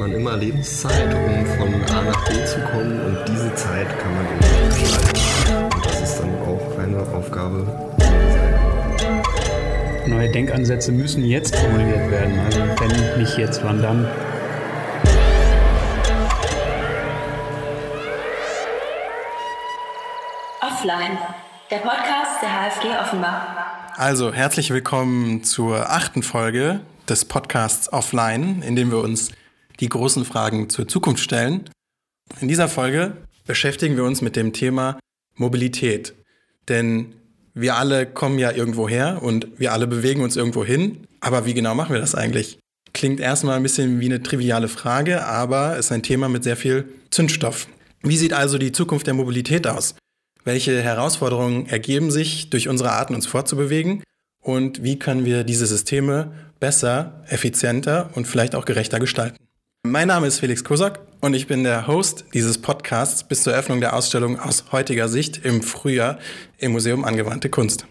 man immer Lebenszeit, um von A nach B zu kommen und diese Zeit kann man irgendwie gestalten. Und das ist dann auch eine Aufgabe. Neue Denkansätze müssen jetzt formuliert werden. Also wenn nicht jetzt, wann dann? Offline, der Podcast der HFG Offenbach. Also herzlich willkommen zur achten Folge des Podcasts Offline, in dem wir uns die großen Fragen zur Zukunft stellen. In dieser Folge beschäftigen wir uns mit dem Thema Mobilität. Denn wir alle kommen ja irgendwo her und wir alle bewegen uns irgendwo hin. Aber wie genau machen wir das eigentlich? Klingt erstmal ein bisschen wie eine triviale Frage, aber ist ein Thema mit sehr viel Zündstoff. Wie sieht also die Zukunft der Mobilität aus? Welche Herausforderungen ergeben sich durch unsere Arten, uns fortzubewegen? Und wie können wir diese Systeme besser, effizienter und vielleicht auch gerechter gestalten? Mein Name ist Felix Kosak und ich bin der Host dieses Podcasts bis zur Eröffnung der Ausstellung aus heutiger Sicht im Frühjahr im Museum Angewandte Kunst.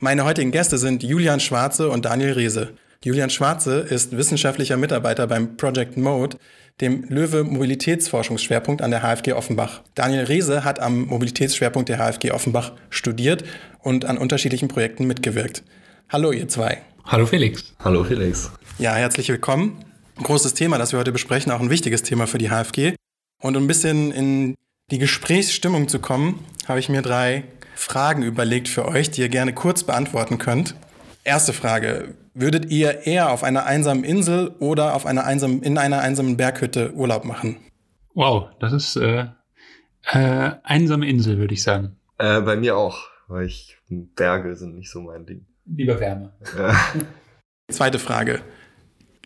Meine heutigen Gäste sind Julian Schwarze und Daniel Riese. Julian Schwarze ist wissenschaftlicher Mitarbeiter beim Project Mode, dem Löwe Mobilitätsforschungsschwerpunkt an der HFG Offenbach. Daniel Riese hat am Mobilitätsschwerpunkt der HFG Offenbach studiert und an unterschiedlichen Projekten mitgewirkt. Hallo ihr zwei. Hallo Felix. Hallo Felix. Ja, herzlich willkommen ein großes Thema, das wir heute besprechen, auch ein wichtiges Thema für die HFG. Und um ein bisschen in die Gesprächsstimmung zu kommen, habe ich mir drei Fragen überlegt für euch, die ihr gerne kurz beantworten könnt. Erste Frage. Würdet ihr eher auf einer einsamen Insel oder auf einer einsamen, in einer einsamen Berghütte Urlaub machen? Wow, das ist äh, äh, einsame Insel, würde ich sagen. Äh, bei mir auch, weil ich Berge sind nicht so mein Ding. Lieber Wärme. Zweite Frage.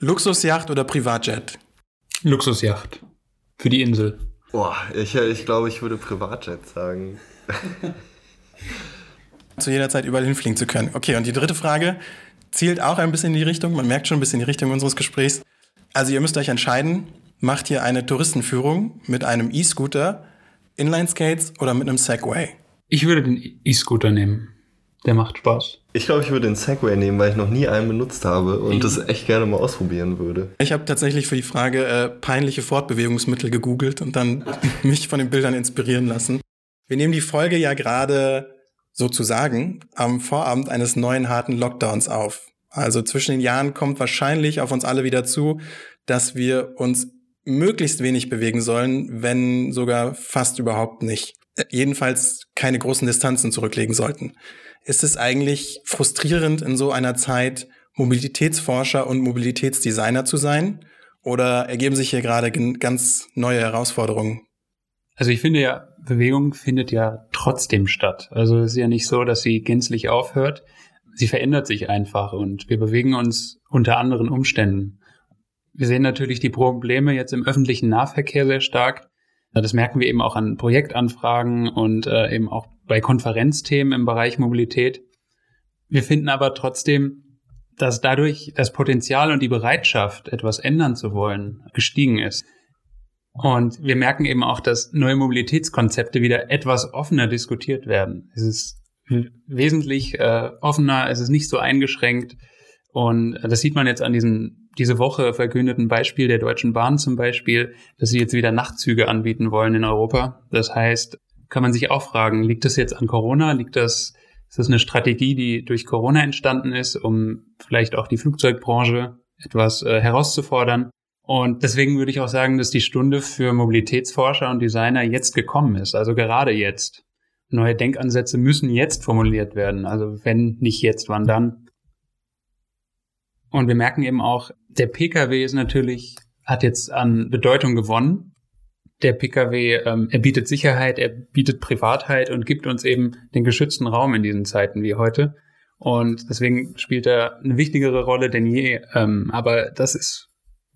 Luxusjacht oder Privatjet? Luxusjacht. Für die Insel. Boah, ich, ich glaube, ich würde Privatjet sagen. zu jeder Zeit überall hinfliegen zu können. Okay, und die dritte Frage zielt auch ein bisschen in die Richtung. Man merkt schon ein bisschen die Richtung unseres Gesprächs. Also ihr müsst euch entscheiden, macht ihr eine Touristenführung mit einem E-Scooter, Inline-Skates oder mit einem Segway? Ich würde den E-Scooter nehmen. Der macht Spaß. Ich glaube, ich würde den Segway nehmen, weil ich noch nie einen benutzt habe und das echt gerne mal ausprobieren würde. Ich habe tatsächlich für die Frage äh, peinliche Fortbewegungsmittel gegoogelt und dann mich von den Bildern inspirieren lassen. Wir nehmen die Folge ja gerade sozusagen am Vorabend eines neuen harten Lockdowns auf. Also zwischen den Jahren kommt wahrscheinlich auf uns alle wieder zu, dass wir uns möglichst wenig bewegen sollen, wenn sogar fast überhaupt nicht. Äh, jedenfalls keine großen Distanzen zurücklegen sollten ist es eigentlich frustrierend, in so einer Zeit Mobilitätsforscher und Mobilitätsdesigner zu sein? Oder ergeben sich hier gerade ganz neue Herausforderungen? Also ich finde ja, Bewegung findet ja trotzdem statt. Also es ist ja nicht so, dass sie gänzlich aufhört. Sie verändert sich einfach und wir bewegen uns unter anderen Umständen. Wir sehen natürlich die Probleme jetzt im öffentlichen Nahverkehr sehr stark. Das merken wir eben auch an Projektanfragen und äh, eben auch bei Konferenzthemen im Bereich Mobilität. Wir finden aber trotzdem, dass dadurch das Potenzial und die Bereitschaft, etwas ändern zu wollen, gestiegen ist. Und wir merken eben auch, dass neue Mobilitätskonzepte wieder etwas offener diskutiert werden. Es ist wesentlich äh, offener, es ist nicht so eingeschränkt. Und das sieht man jetzt an diesem diese Woche verkündeten Beispiel der Deutschen Bahn zum Beispiel, dass sie jetzt wieder Nachtzüge anbieten wollen in Europa. Das heißt, kann man sich auch fragen, liegt das jetzt an Corona? Liegt das, ist das eine Strategie, die durch Corona entstanden ist, um vielleicht auch die Flugzeugbranche etwas äh, herauszufordern? Und deswegen würde ich auch sagen, dass die Stunde für Mobilitätsforscher und Designer jetzt gekommen ist, also gerade jetzt. Neue Denkansätze müssen jetzt formuliert werden. Also wenn nicht jetzt, wann dann? Und wir merken eben auch, der Pkw ist natürlich, hat jetzt an Bedeutung gewonnen der Pkw, ähm, er bietet Sicherheit, er bietet Privatheit und gibt uns eben den geschützten Raum in diesen Zeiten wie heute. Und deswegen spielt er eine wichtigere Rolle denn je. Ähm, aber das ist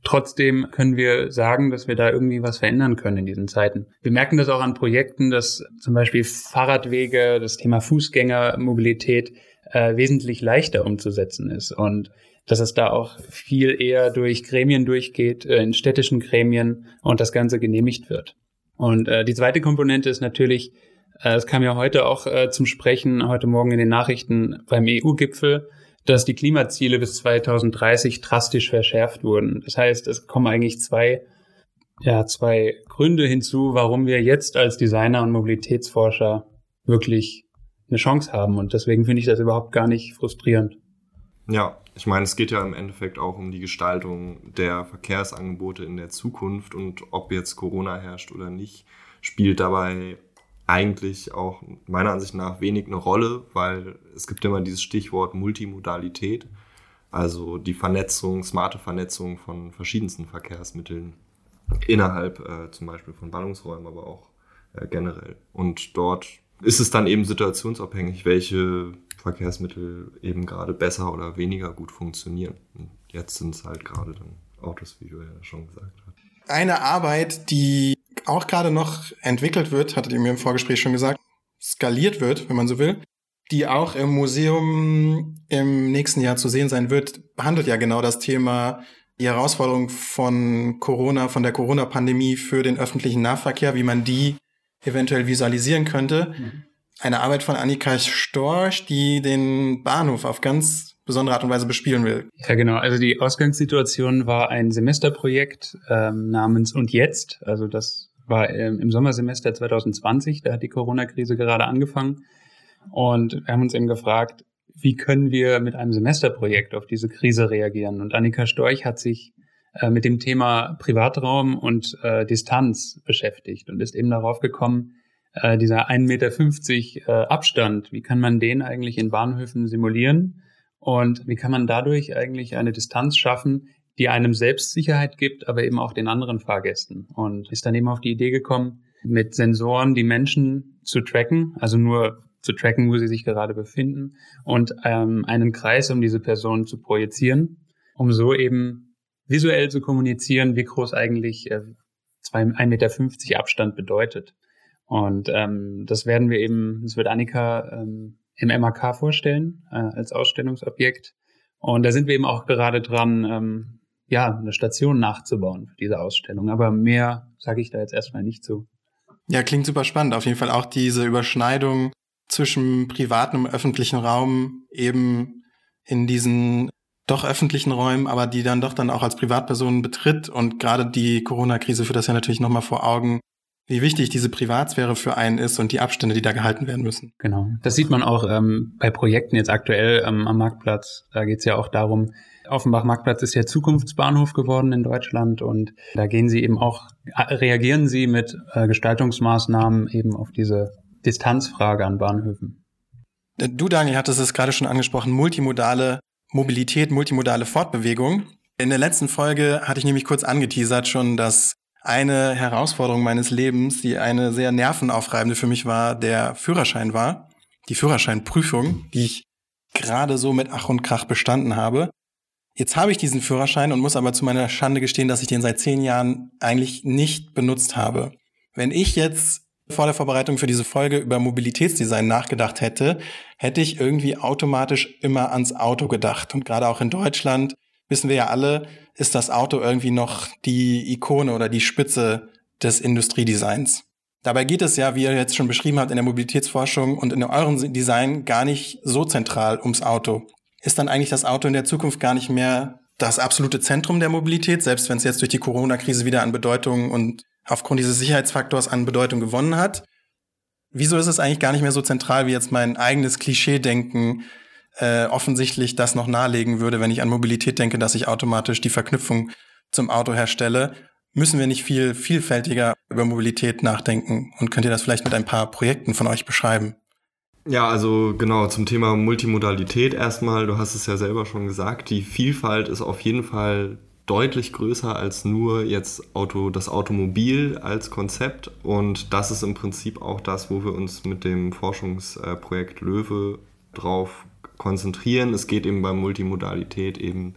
trotzdem können wir sagen, dass wir da irgendwie was verändern können in diesen Zeiten. Wir merken das auch an Projekten, dass zum Beispiel Fahrradwege, das Thema Fußgängermobilität äh, wesentlich leichter umzusetzen ist. Und dass es da auch viel eher durch Gremien durchgeht, äh, in städtischen Gremien und das Ganze genehmigt wird. Und äh, die zweite Komponente ist natürlich, äh, es kam ja heute auch äh, zum Sprechen, heute Morgen in den Nachrichten beim EU-Gipfel, dass die Klimaziele bis 2030 drastisch verschärft wurden. Das heißt, es kommen eigentlich zwei ja zwei Gründe hinzu, warum wir jetzt als Designer und Mobilitätsforscher wirklich eine Chance haben. Und deswegen finde ich das überhaupt gar nicht frustrierend. Ja, ich meine, es geht ja im Endeffekt auch um die Gestaltung der Verkehrsangebote in der Zukunft und ob jetzt Corona herrscht oder nicht, spielt dabei eigentlich auch meiner Ansicht nach wenig eine Rolle, weil es gibt immer dieses Stichwort Multimodalität, also die Vernetzung, smarte Vernetzung von verschiedensten Verkehrsmitteln innerhalb äh, zum Beispiel von Ballungsräumen, aber auch äh, generell. Und dort ist es dann eben situationsabhängig, welche Verkehrsmittel eben gerade besser oder weniger gut funktionieren. Und jetzt sind es halt gerade dann Autos, wie du ja schon gesagt hast. Eine Arbeit, die auch gerade noch entwickelt wird, hattet ihr mir im Vorgespräch schon gesagt, skaliert wird, wenn man so will, die auch im Museum im nächsten Jahr zu sehen sein wird, behandelt ja genau das Thema die Herausforderung von Corona, von der Corona-Pandemie für den öffentlichen Nahverkehr, wie man die eventuell visualisieren könnte. Mhm. Eine Arbeit von Annika Storch, die den Bahnhof auf ganz besondere Art und Weise bespielen will. Ja, genau. Also die Ausgangssituation war ein Semesterprojekt ähm, namens Und Jetzt. Also das war ähm, im Sommersemester 2020, da hat die Corona-Krise gerade angefangen. Und wir haben uns eben gefragt, wie können wir mit einem Semesterprojekt auf diese Krise reagieren? Und Annika Storch hat sich äh, mit dem Thema Privatraum und äh, Distanz beschäftigt und ist eben darauf gekommen, äh, dieser 1,50 Meter äh, Abstand, wie kann man den eigentlich in Bahnhöfen simulieren? Und wie kann man dadurch eigentlich eine Distanz schaffen, die einem Selbstsicherheit gibt, aber eben auch den anderen Fahrgästen? Und ist dann eben auf die Idee gekommen, mit Sensoren die Menschen zu tracken, also nur zu tracken, wo sie sich gerade befinden und ähm, einen Kreis um diese Person zu projizieren, um so eben visuell zu kommunizieren, wie groß eigentlich äh, 1,50 Meter Abstand bedeutet. Und ähm, das werden wir eben, das wird Annika ähm, im MAK vorstellen äh, als Ausstellungsobjekt. Und da sind wir eben auch gerade dran, ähm, ja, eine Station nachzubauen für diese Ausstellung. Aber mehr sage ich da jetzt erstmal nicht zu. Ja, klingt super spannend. Auf jeden Fall auch diese Überschneidung zwischen privatem und öffentlichen Raum eben in diesen doch öffentlichen Räumen, aber die dann doch dann auch als Privatperson betritt. Und gerade die Corona-Krise führt das ja natürlich nochmal vor Augen, wie wichtig diese Privatsphäre für einen ist und die Abstände, die da gehalten werden müssen. Genau. Das sieht man auch ähm, bei Projekten jetzt aktuell ähm, am Marktplatz. Da geht es ja auch darum, Offenbach-Marktplatz ist ja Zukunftsbahnhof geworden in Deutschland und da gehen sie eben auch, äh, reagieren sie mit äh, Gestaltungsmaßnahmen eben auf diese Distanzfrage an Bahnhöfen. Du, Daniel, hattest es gerade schon angesprochen, multimodale Mobilität, multimodale Fortbewegung. In der letzten Folge hatte ich nämlich kurz angeteasert schon, dass eine Herausforderung meines Lebens, die eine sehr nervenaufreibende für mich war, der Führerschein war. Die Führerscheinprüfung, die ich gerade so mit Ach und Krach bestanden habe. Jetzt habe ich diesen Führerschein und muss aber zu meiner Schande gestehen, dass ich den seit zehn Jahren eigentlich nicht benutzt habe. Wenn ich jetzt vor der Vorbereitung für diese Folge über Mobilitätsdesign nachgedacht hätte, hätte ich irgendwie automatisch immer ans Auto gedacht. Und gerade auch in Deutschland wissen wir ja alle, ist das Auto irgendwie noch die Ikone oder die Spitze des Industriedesigns. Dabei geht es ja, wie ihr jetzt schon beschrieben habt, in der Mobilitätsforschung und in eurem Design gar nicht so zentral ums Auto. Ist dann eigentlich das Auto in der Zukunft gar nicht mehr das absolute Zentrum der Mobilität, selbst wenn es jetzt durch die Corona-Krise wieder an Bedeutung und aufgrund dieses Sicherheitsfaktors an Bedeutung gewonnen hat. Wieso ist es eigentlich gar nicht mehr so zentral, wie jetzt mein eigenes Klischee-Denken äh, offensichtlich das noch nahelegen würde, wenn ich an Mobilität denke, dass ich automatisch die Verknüpfung zum Auto herstelle? Müssen wir nicht viel vielfältiger über Mobilität nachdenken? Und könnt ihr das vielleicht mit ein paar Projekten von euch beschreiben? Ja, also genau zum Thema Multimodalität erstmal. Du hast es ja selber schon gesagt. Die Vielfalt ist auf jeden Fall deutlich größer als nur jetzt Auto, das Automobil als Konzept. Und das ist im Prinzip auch das, wo wir uns mit dem Forschungsprojekt Löwe drauf konzentrieren. Es geht eben bei Multimodalität eben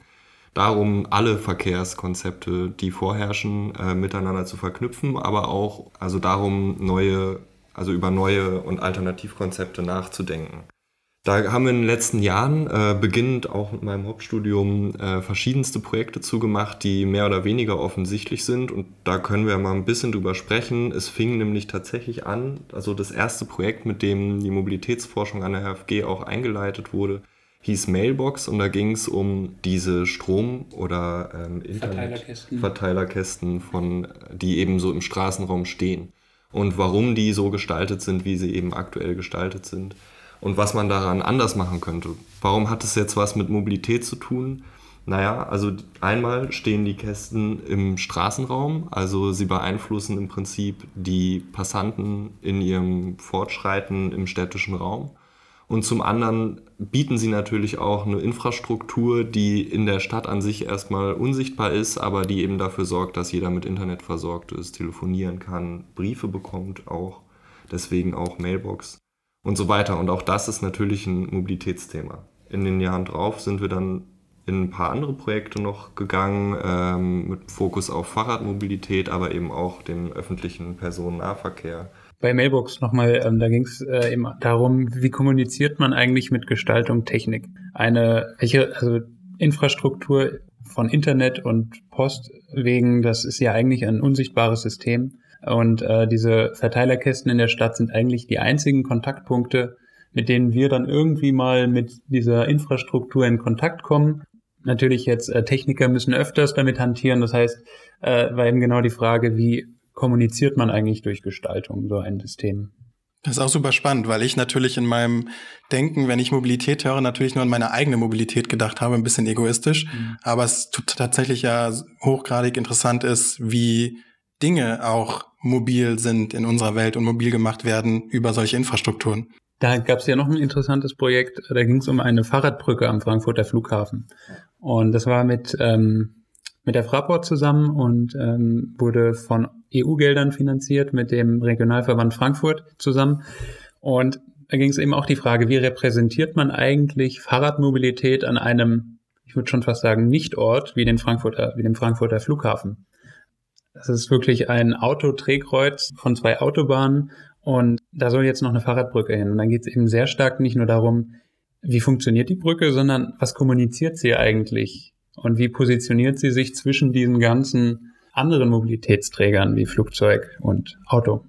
darum, alle Verkehrskonzepte, die vorherrschen, äh, miteinander zu verknüpfen, aber auch also darum, neue, also über neue und Alternativkonzepte nachzudenken. Da haben wir in den letzten Jahren, äh, beginnend auch mit meinem Hauptstudium, äh, verschiedenste Projekte zugemacht, die mehr oder weniger offensichtlich sind. Und da können wir mal ein bisschen drüber sprechen. Es fing nämlich tatsächlich an, also das erste Projekt, mit dem die Mobilitätsforschung an der HFG auch eingeleitet wurde, hieß Mailbox und da ging es um diese Strom- oder ähm, Verteilerkästen. Verteilerkästen, von, die eben so im Straßenraum stehen. Und warum die so gestaltet sind, wie sie eben aktuell gestaltet sind. Und was man daran anders machen könnte. Warum hat es jetzt was mit Mobilität zu tun? Naja, also einmal stehen die Kästen im Straßenraum, also sie beeinflussen im Prinzip die Passanten in ihrem Fortschreiten im städtischen Raum. Und zum anderen bieten sie natürlich auch eine Infrastruktur, die in der Stadt an sich erstmal unsichtbar ist, aber die eben dafür sorgt, dass jeder mit Internet versorgt ist, telefonieren kann, Briefe bekommt auch, deswegen auch Mailbox und so weiter. Und auch das ist natürlich ein Mobilitätsthema. In den Jahren drauf sind wir dann in ein paar andere Projekte noch gegangen, ähm, mit Fokus auf Fahrradmobilität, aber eben auch dem öffentlichen Personennahverkehr. Bei Mailbox nochmal, ähm, da ging es äh, eben darum, wie kommuniziert man eigentlich mit Gestaltung Technik? Eine, welche, also Infrastruktur von Internet und Post wegen, das ist ja eigentlich ein unsichtbares System. Und äh, diese Verteilerkästen in der Stadt sind eigentlich die einzigen Kontaktpunkte, mit denen wir dann irgendwie mal mit dieser Infrastruktur in Kontakt kommen natürlich jetzt äh, Techniker müssen öfters damit hantieren. Das heißt, äh, war eben genau die Frage, wie kommuniziert man eigentlich durch Gestaltung so ein System? Das ist auch super spannend, weil ich natürlich in meinem Denken, wenn ich Mobilität höre, natürlich nur an meine eigene Mobilität gedacht habe, ein bisschen egoistisch. Mhm. Aber es tatsächlich ja hochgradig interessant ist, wie Dinge auch mobil sind in unserer Welt und mobil gemacht werden über solche Infrastrukturen. Da gab es ja noch ein interessantes Projekt, da ging es um eine Fahrradbrücke am Frankfurter Flughafen. Und das war mit, ähm, mit der Fraport zusammen und ähm, wurde von EU-Geldern finanziert mit dem Regionalverband Frankfurt zusammen. Und da ging es eben auch die Frage, wie repräsentiert man eigentlich Fahrradmobilität an einem, ich würde schon fast sagen, Nichtort wie den Frankfurter, wie dem Frankfurter Flughafen. Das ist wirklich ein Autodrehkreuz von zwei Autobahnen und da soll jetzt noch eine Fahrradbrücke hin. Und dann geht es eben sehr stark nicht nur darum, wie funktioniert die Brücke, sondern was kommuniziert sie eigentlich und wie positioniert sie sich zwischen diesen ganzen anderen Mobilitätsträgern wie Flugzeug und Auto.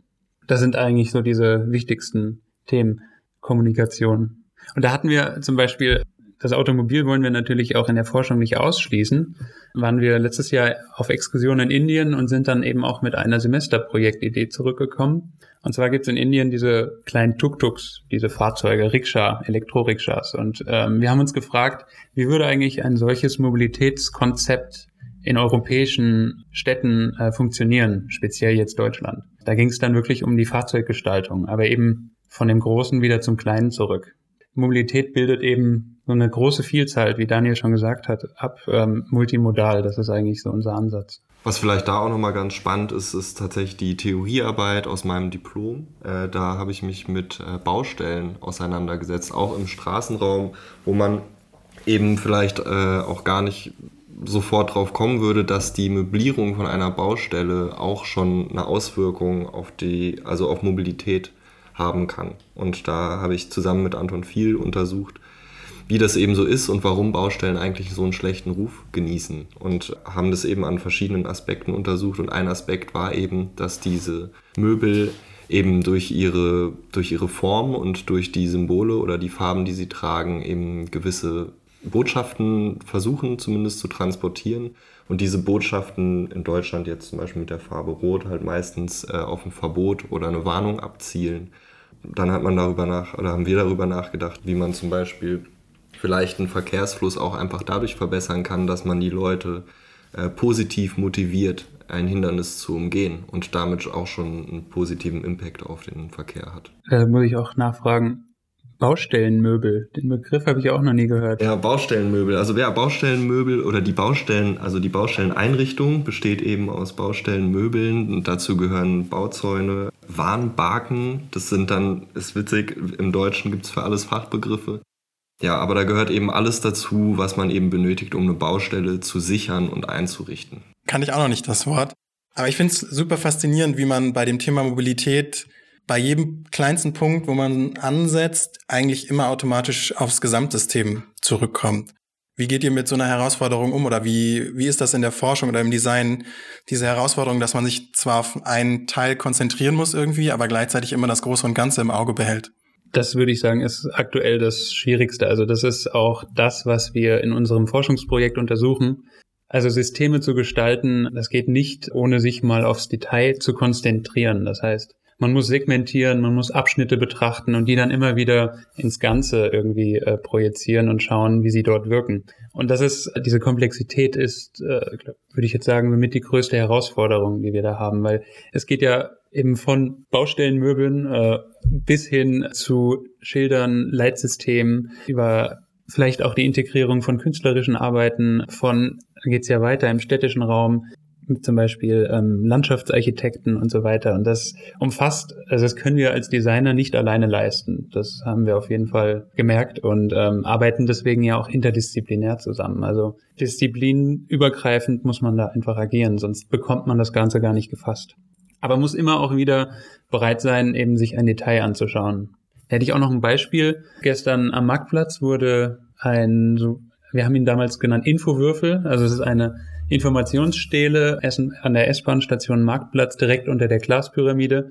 Das sind eigentlich so diese wichtigsten Themen Kommunikation. Und da hatten wir zum Beispiel das Automobil wollen wir natürlich auch in der Forschung nicht ausschließen. Waren wir letztes Jahr auf Exkursion in Indien und sind dann eben auch mit einer Semesterprojektidee zurückgekommen. Und zwar gibt es in Indien diese kleinen Tuk-Tuks, diese Fahrzeuge, Rikscha, Elektro-Rikschas. Und ähm, wir haben uns gefragt, wie würde eigentlich ein solches Mobilitätskonzept in europäischen Städten äh, funktionieren, speziell jetzt Deutschland. Da ging es dann wirklich um die Fahrzeuggestaltung, aber eben von dem Großen wieder zum Kleinen zurück. Mobilität bildet eben so eine große Vielzahl, wie Daniel schon gesagt hat, ab ähm, multimodal. Das ist eigentlich so unser Ansatz. Was vielleicht da auch nochmal ganz spannend ist, ist tatsächlich die Theoriearbeit aus meinem Diplom. Äh, da habe ich mich mit äh, Baustellen auseinandergesetzt, auch im Straßenraum, wo man eben vielleicht äh, auch gar nicht sofort drauf kommen würde, dass die Möblierung von einer Baustelle auch schon eine Auswirkung auf die, also auf Mobilität haben kann. Und da habe ich zusammen mit Anton viel untersucht, wie das eben so ist und warum Baustellen eigentlich so einen schlechten Ruf genießen und haben das eben an verschiedenen Aspekten untersucht und ein Aspekt war eben, dass diese Möbel eben durch ihre, durch ihre Form und durch die Symbole oder die Farben, die sie tragen, eben gewisse Botschaften versuchen zumindest zu transportieren. Und diese Botschaften in Deutschland jetzt zum Beispiel mit der Farbe Rot halt meistens äh, auf ein Verbot oder eine Warnung abzielen. Dann hat man darüber nach, oder haben wir darüber nachgedacht, wie man zum Beispiel vielleicht einen Verkehrsfluss auch einfach dadurch verbessern kann, dass man die Leute äh, positiv motiviert, ein Hindernis zu umgehen und damit auch schon einen positiven Impact auf den Verkehr hat. Da muss ich auch nachfragen, Baustellenmöbel, den Begriff habe ich auch noch nie gehört. Ja, Baustellenmöbel. Also ja, Baustellenmöbel oder die Baustellen, also die Baustelleneinrichtung besteht eben aus Baustellenmöbeln und dazu gehören Bauzäune, Warnbarken. Das sind dann, ist witzig, im Deutschen gibt es für alles Fachbegriffe. Ja, aber da gehört eben alles dazu, was man eben benötigt, um eine Baustelle zu sichern und einzurichten. Kann ich auch noch nicht das Wort. Aber ich finde es super faszinierend, wie man bei dem Thema Mobilität bei jedem kleinsten Punkt, wo man ansetzt, eigentlich immer automatisch aufs Gesamtsystem zurückkommt. Wie geht ihr mit so einer Herausforderung um oder wie, wie ist das in der Forschung oder im Design, diese Herausforderung, dass man sich zwar auf einen Teil konzentrieren muss irgendwie, aber gleichzeitig immer das Große und Ganze im Auge behält? Das würde ich sagen, ist aktuell das Schwierigste. Also das ist auch das, was wir in unserem Forschungsprojekt untersuchen. Also Systeme zu gestalten, das geht nicht, ohne sich mal aufs Detail zu konzentrieren. Das heißt, man muss segmentieren, man muss Abschnitte betrachten und die dann immer wieder ins Ganze irgendwie äh, projizieren und schauen, wie sie dort wirken. Und das ist, diese Komplexität ist, äh, würde ich jetzt sagen, mit die größte Herausforderung, die wir da haben, weil es geht ja eben von Baustellenmöbeln äh, bis hin zu Schildern, Leitsystemen, über vielleicht auch die Integrierung von künstlerischen Arbeiten, von, geht's ja weiter im städtischen Raum, zum Beispiel ähm, Landschaftsarchitekten und so weiter. Und das umfasst, also das können wir als Designer nicht alleine leisten. Das haben wir auf jeden Fall gemerkt und ähm, arbeiten deswegen ja auch interdisziplinär zusammen. Also disziplinübergreifend muss man da einfach agieren, sonst bekommt man das Ganze gar nicht gefasst. Aber muss immer auch wieder bereit sein, eben sich ein Detail anzuschauen. Hätte ich auch noch ein Beispiel. Gestern am Marktplatz wurde ein, so, wir haben ihn damals genannt Infowürfel. Also es ist eine Informationsstele an der S-Bahn-Station Marktplatz direkt unter der Glaspyramide.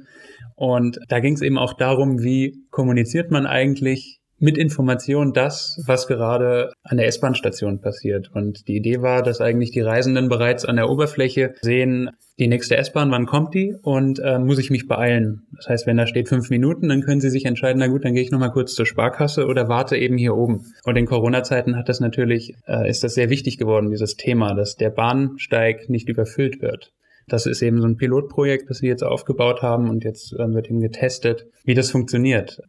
Und da ging es eben auch darum, wie kommuniziert man eigentlich mit Informationen das, was gerade an der S-Bahn-Station passiert. Und die Idee war, dass eigentlich die Reisenden bereits an der Oberfläche sehen, die nächste S-Bahn, wann kommt die und äh, muss ich mich beeilen. Das heißt, wenn da steht fünf Minuten, dann können Sie sich entscheiden, na gut, dann gehe ich nochmal kurz zur Sparkasse oder warte eben hier oben. Und in Corona-Zeiten hat das natürlich, äh, ist das sehr wichtig geworden, dieses Thema, dass der Bahnsteig nicht überfüllt wird. Das ist eben so ein Pilotprojekt, das wir jetzt aufgebaut haben und jetzt äh, wird eben getestet, wie das funktioniert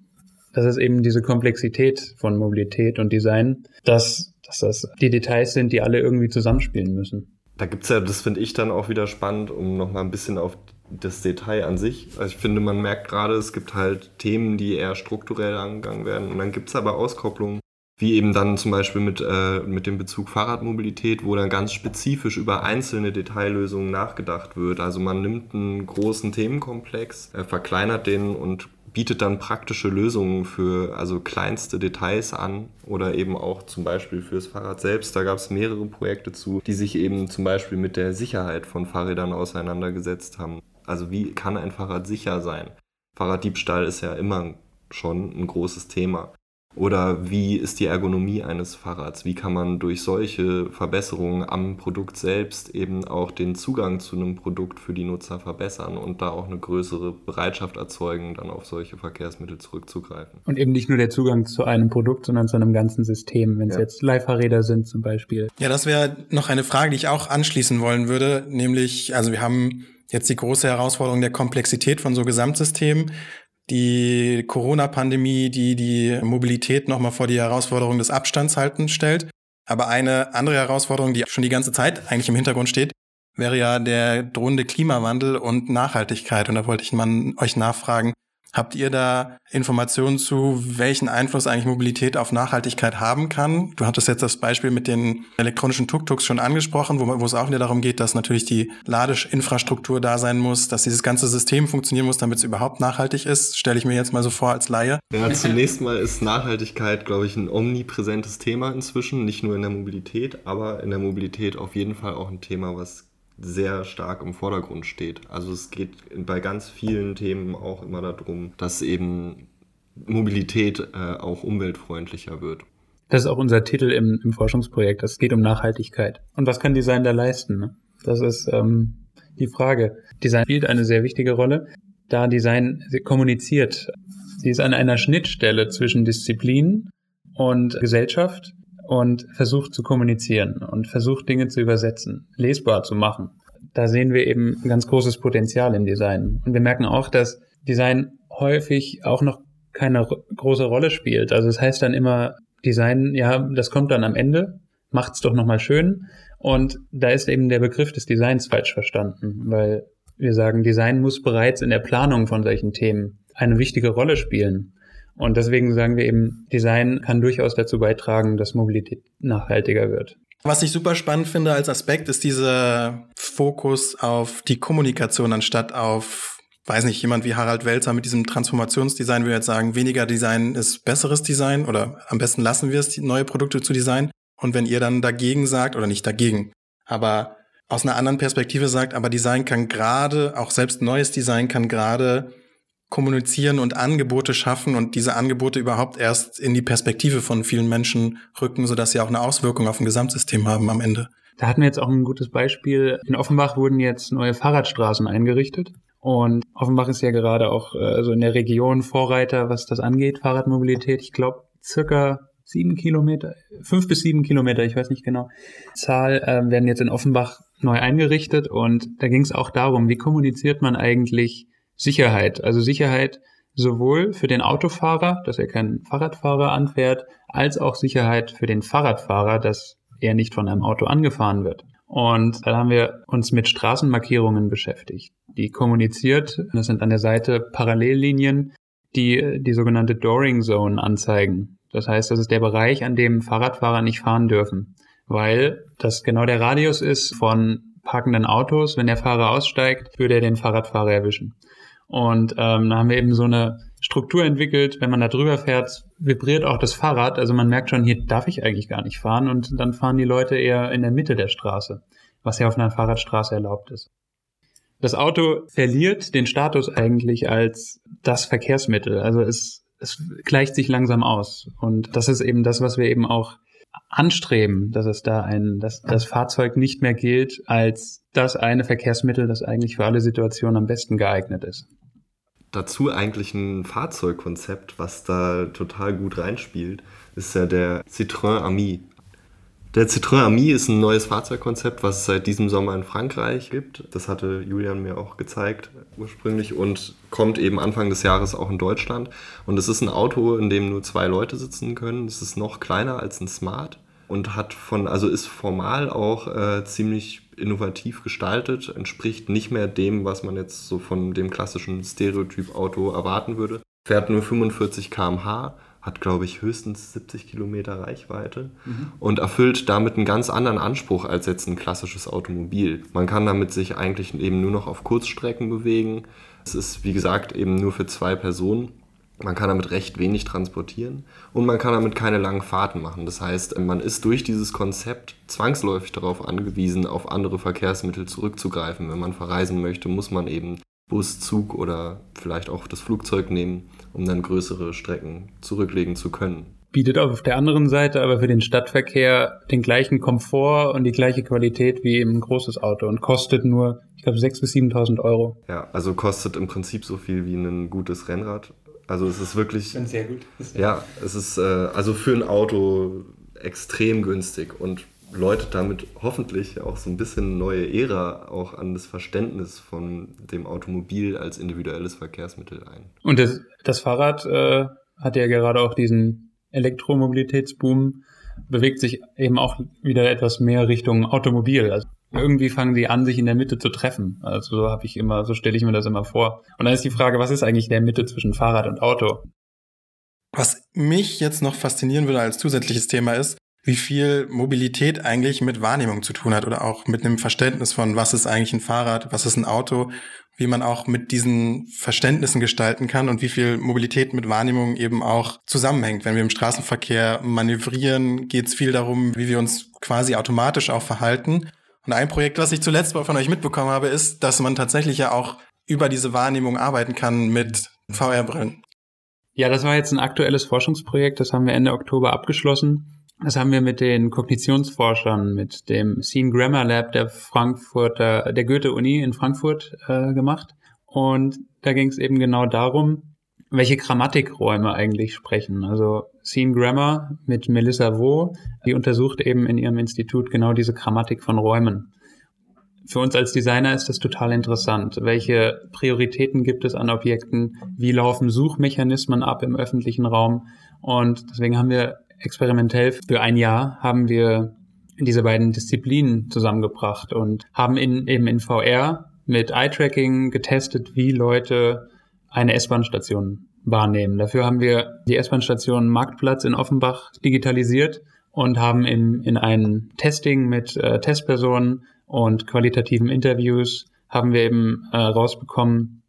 das ist eben diese Komplexität von Mobilität und Design, dass, dass das die Details sind, die alle irgendwie zusammenspielen müssen. Da gibt's ja, das finde ich dann auch wieder spannend, um nochmal ein bisschen auf das Detail an sich. Also ich finde, man merkt gerade, es gibt halt Themen, die eher strukturell angegangen werden. Und dann gibt's aber Auskopplungen, wie eben dann zum Beispiel mit, äh, mit dem Bezug Fahrradmobilität, wo dann ganz spezifisch über einzelne Detaillösungen nachgedacht wird. Also man nimmt einen großen Themenkomplex, äh, verkleinert den und bietet dann praktische Lösungen für also kleinste Details an oder eben auch zum Beispiel fürs Fahrrad selbst. Da gab es mehrere Projekte zu, die sich eben zum Beispiel mit der Sicherheit von Fahrrädern auseinandergesetzt haben. Also wie kann ein Fahrrad sicher sein? Fahrraddiebstahl ist ja immer schon ein großes Thema. Oder wie ist die Ergonomie eines Fahrrads? Wie kann man durch solche Verbesserungen am Produkt selbst eben auch den Zugang zu einem Produkt für die Nutzer verbessern und da auch eine größere Bereitschaft erzeugen, dann auf solche Verkehrsmittel zurückzugreifen? Und eben nicht nur der Zugang zu einem Produkt, sondern zu einem ganzen System, wenn es ja. jetzt Leihfahrräder sind zum Beispiel. Ja, das wäre noch eine Frage, die ich auch anschließen wollen würde, nämlich, also wir haben jetzt die große Herausforderung der Komplexität von so Gesamtsystemen die Corona-Pandemie, die die Mobilität nochmal vor die Herausforderung des Abstandshaltens stellt. Aber eine andere Herausforderung, die schon die ganze Zeit eigentlich im Hintergrund steht, wäre ja der drohende Klimawandel und Nachhaltigkeit. Und da wollte ich mal euch nachfragen, Habt ihr da Informationen zu, welchen Einfluss eigentlich Mobilität auf Nachhaltigkeit haben kann? Du hattest jetzt das Beispiel mit den elektronischen Tuk-Tuks schon angesprochen, wo, wo es auch wieder darum geht, dass natürlich die Ladeinfrastruktur da sein muss, dass dieses ganze System funktionieren muss, damit es überhaupt nachhaltig ist. Stelle ich mir jetzt mal so vor als Laie. Ja, zunächst mal ist Nachhaltigkeit, glaube ich, ein omnipräsentes Thema inzwischen, nicht nur in der Mobilität, aber in der Mobilität auf jeden Fall auch ein Thema, was sehr stark im Vordergrund steht. Also es geht bei ganz vielen Themen auch immer darum, dass eben Mobilität äh, auch umweltfreundlicher wird. Das ist auch unser Titel im, im Forschungsprojekt. Es geht um Nachhaltigkeit. Und was kann Design da leisten? Ne? Das ist ähm, die Frage. Design spielt eine sehr wichtige Rolle, da Design kommuniziert. Sie ist an einer Schnittstelle zwischen Disziplin und Gesellschaft und versucht zu kommunizieren und versucht Dinge zu übersetzen, lesbar zu machen. Da sehen wir eben ein ganz großes Potenzial im Design. Und wir merken auch, dass Design häufig auch noch keine große Rolle spielt. Also es das heißt dann immer, Design, ja, das kommt dann am Ende, macht's doch nochmal schön. Und da ist eben der Begriff des Designs falsch verstanden, weil wir sagen, Design muss bereits in der Planung von solchen Themen eine wichtige Rolle spielen. Und deswegen sagen wir eben, Design kann durchaus dazu beitragen, dass Mobilität nachhaltiger wird. Was ich super spannend finde als Aspekt, ist dieser Fokus auf die Kommunikation anstatt auf, weiß nicht, jemand wie Harald Welzer mit diesem Transformationsdesign würde jetzt sagen, weniger Design ist besseres Design oder am besten lassen wir es, neue Produkte zu designen. Und wenn ihr dann dagegen sagt, oder nicht dagegen, aber aus einer anderen Perspektive sagt, aber Design kann gerade, auch selbst neues Design kann gerade kommunizieren und Angebote schaffen und diese Angebote überhaupt erst in die Perspektive von vielen Menschen rücken, sodass sie auch eine Auswirkung auf ein Gesamtsystem haben am Ende. Da hatten wir jetzt auch ein gutes Beispiel. In Offenbach wurden jetzt neue Fahrradstraßen eingerichtet. Und Offenbach ist ja gerade auch äh, also in der Region Vorreiter, was das angeht, Fahrradmobilität. Ich glaube, circa sieben Kilometer, fünf bis sieben Kilometer, ich weiß nicht genau. Zahl äh, werden jetzt in Offenbach neu eingerichtet und da ging es auch darum, wie kommuniziert man eigentlich Sicherheit? Also Sicherheit sowohl für den Autofahrer, dass er keinen Fahrradfahrer anfährt, als auch Sicherheit für den Fahrradfahrer, dass er nicht von einem Auto angefahren wird. Und da haben wir uns mit Straßenmarkierungen beschäftigt, die kommuniziert, das sind an der Seite Parallellinien, die die sogenannte Dooring Zone anzeigen. Das heißt, das ist der Bereich, an dem Fahrradfahrer nicht fahren dürfen, weil das genau der Radius ist von parkenden Autos. Wenn der Fahrer aussteigt, würde er den Fahrradfahrer erwischen. Und ähm, da haben wir eben so eine Struktur entwickelt, wenn man da drüber fährt, vibriert auch das Fahrrad. Also man merkt schon, hier darf ich eigentlich gar nicht fahren und dann fahren die Leute eher in der Mitte der Straße, was ja auf einer Fahrradstraße erlaubt ist. Das Auto verliert den Status eigentlich als das Verkehrsmittel. Also es, es gleicht sich langsam aus. Und das ist eben das, was wir eben auch anstreben, dass es da ein, dass das Fahrzeug nicht mehr gilt als das eine Verkehrsmittel, das eigentlich für alle Situationen am besten geeignet ist dazu eigentlich ein Fahrzeugkonzept, was da total gut reinspielt, ist ja der Citroën Ami. Der Citroën Ami ist ein neues Fahrzeugkonzept, was es seit diesem Sommer in Frankreich gibt. Das hatte Julian mir auch gezeigt ursprünglich und kommt eben Anfang des Jahres auch in Deutschland. Und es ist ein Auto, in dem nur zwei Leute sitzen können. Es ist noch kleiner als ein Smart und hat von, also ist formal auch äh, ziemlich innovativ gestaltet, entspricht nicht mehr dem, was man jetzt so von dem klassischen Stereotyp-Auto erwarten würde. Fährt nur 45 km/h, hat glaube ich höchstens 70 Kilometer Reichweite mhm. und erfüllt damit einen ganz anderen Anspruch als jetzt ein klassisches Automobil. Man kann damit sich eigentlich eben nur noch auf Kurzstrecken bewegen. Es ist wie gesagt eben nur für zwei Personen man kann damit recht wenig transportieren und man kann damit keine langen Fahrten machen. Das heißt, man ist durch dieses Konzept zwangsläufig darauf angewiesen, auf andere Verkehrsmittel zurückzugreifen. Wenn man verreisen möchte, muss man eben Bus, Zug oder vielleicht auch das Flugzeug nehmen, um dann größere Strecken zurücklegen zu können. Bietet auf der anderen Seite aber für den Stadtverkehr den gleichen Komfort und die gleiche Qualität wie ein großes Auto und kostet nur, ich glaube, 6.000 bis 7.000 Euro. Ja, also kostet im Prinzip so viel wie ein gutes Rennrad also es ist wirklich. Wenn sehr gut ist. Ja, es ist äh, also für ein Auto extrem günstig und läutet damit hoffentlich auch so ein bisschen neue Ära auch an das Verständnis von dem Automobil als individuelles Verkehrsmittel ein. Und das, das Fahrrad äh, hat ja gerade auch diesen Elektromobilitätsboom, bewegt sich eben auch wieder etwas mehr Richtung Automobil. Also irgendwie fangen die an, sich in der Mitte zu treffen. Also so habe ich immer, so stelle ich mir das immer vor. Und dann ist die Frage, was ist eigentlich in der Mitte zwischen Fahrrad und Auto? Was mich jetzt noch faszinieren würde als zusätzliches Thema ist, wie viel Mobilität eigentlich mit Wahrnehmung zu tun hat oder auch mit einem Verständnis von, was ist eigentlich ein Fahrrad, was ist ein Auto, wie man auch mit diesen Verständnissen gestalten kann und wie viel Mobilität mit Wahrnehmung eben auch zusammenhängt. Wenn wir im Straßenverkehr manövrieren, geht es viel darum, wie wir uns quasi automatisch auch verhalten und ein Projekt, was ich zuletzt von euch mitbekommen habe, ist, dass man tatsächlich ja auch über diese Wahrnehmung arbeiten kann mit VR-Brillen. Ja, das war jetzt ein aktuelles Forschungsprojekt, das haben wir Ende Oktober abgeschlossen. Das haben wir mit den Kognitionsforschern, mit dem Scene Grammar Lab der Frankfurter, der Goethe-Uni in Frankfurt äh, gemacht. Und da ging es eben genau darum, welche Grammatikräume eigentlich sprechen. Also Scene Grammar mit Melissa Vo, die untersucht eben in ihrem Institut genau diese Grammatik von Räumen. Für uns als Designer ist das total interessant. Welche Prioritäten gibt es an Objekten? Wie laufen Suchmechanismen ab im öffentlichen Raum? Und deswegen haben wir experimentell für ein Jahr haben wir diese beiden Disziplinen zusammengebracht und haben in, eben in VR mit Eye-Tracking getestet, wie Leute eine S-Bahn-Station wahrnehmen. Dafür haben wir die S-Bahn-Station Marktplatz in Offenbach digitalisiert und haben in, in ein Testing mit äh, Testpersonen und qualitativen Interviews haben wir eben äh, rausbekommen,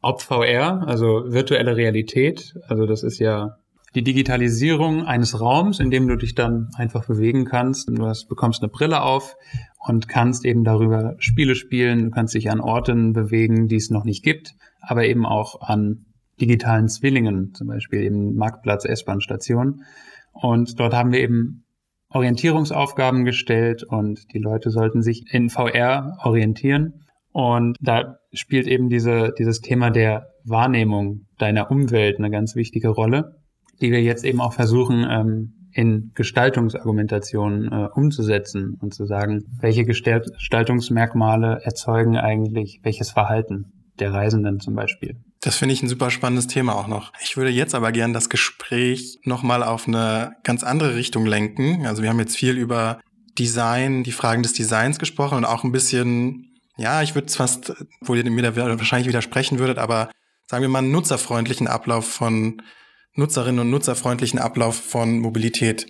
ob VR, also virtuelle Realität, also das ist ja die Digitalisierung eines Raums, in dem du dich dann einfach bewegen kannst. Du hast, bekommst eine Brille auf und kannst eben darüber Spiele spielen. Du kannst dich an Orten bewegen, die es noch nicht gibt, aber eben auch an digitalen Zwillingen, zum Beispiel eben Marktplatz, S-Bahn-Station. Und dort haben wir eben Orientierungsaufgaben gestellt und die Leute sollten sich in VR orientieren. Und da spielt eben diese, dieses Thema der Wahrnehmung deiner Umwelt eine ganz wichtige Rolle, die wir jetzt eben auch versuchen, ähm, in Gestaltungsargumentationen äh, umzusetzen und zu sagen, welche Gestaltungsmerkmale erzeugen eigentlich welches Verhalten der Reisenden zum Beispiel. Das finde ich ein super spannendes Thema auch noch. Ich würde jetzt aber gern das Gespräch nochmal auf eine ganz andere Richtung lenken. Also wir haben jetzt viel über Design, die Fragen des Designs gesprochen und auch ein bisschen, ja, ich würde es fast, wo ihr mir da wahrscheinlich widersprechen würdet, aber sagen wir mal einen nutzerfreundlichen Ablauf von Nutzerinnen und nutzerfreundlichen Ablauf von Mobilität.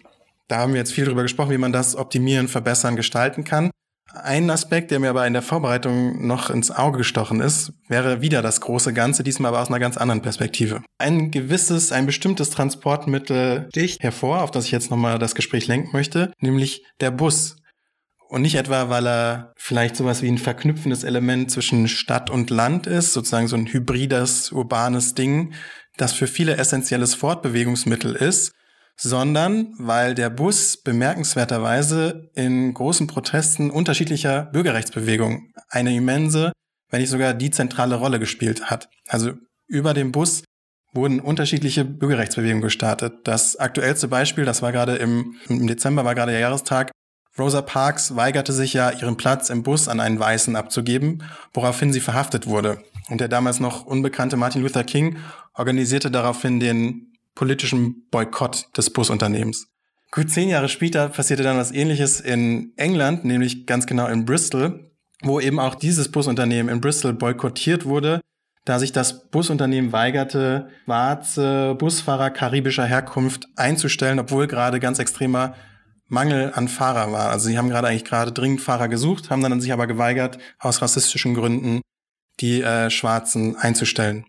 Da haben wir jetzt viel drüber gesprochen, wie man das optimieren, verbessern, gestalten kann. Ein Aspekt, der mir aber in der Vorbereitung noch ins Auge gestochen ist, wäre wieder das große Ganze, diesmal aber aus einer ganz anderen Perspektive. Ein gewisses, ein bestimmtes Transportmittel sticht hervor, auf das ich jetzt nochmal das Gespräch lenken möchte, nämlich der Bus. Und nicht etwa, weil er vielleicht sowas wie ein verknüpfendes Element zwischen Stadt und Land ist, sozusagen so ein hybrides, urbanes Ding, das für viele essentielles Fortbewegungsmittel ist, sondern weil der Bus bemerkenswerterweise in großen Protesten unterschiedlicher Bürgerrechtsbewegungen eine immense, wenn nicht sogar die zentrale Rolle gespielt hat. Also über den Bus wurden unterschiedliche Bürgerrechtsbewegungen gestartet. Das aktuellste Beispiel, das war gerade im, im Dezember, war gerade der Jahrestag. Rosa Parks weigerte sich ja, ihren Platz im Bus an einen Weißen abzugeben, woraufhin sie verhaftet wurde. Und der damals noch unbekannte Martin Luther King organisierte daraufhin den politischen Boykott des Busunternehmens. Gut zehn Jahre später passierte dann was Ähnliches in England, nämlich ganz genau in Bristol, wo eben auch dieses Busunternehmen in Bristol boykottiert wurde, da sich das Busunternehmen weigerte, schwarze Busfahrer karibischer Herkunft einzustellen, obwohl gerade ganz extremer Mangel an Fahrer war. Also sie haben gerade eigentlich gerade dringend Fahrer gesucht, haben dann sich aber geweigert, aus rassistischen Gründen die äh, Schwarzen einzustellen.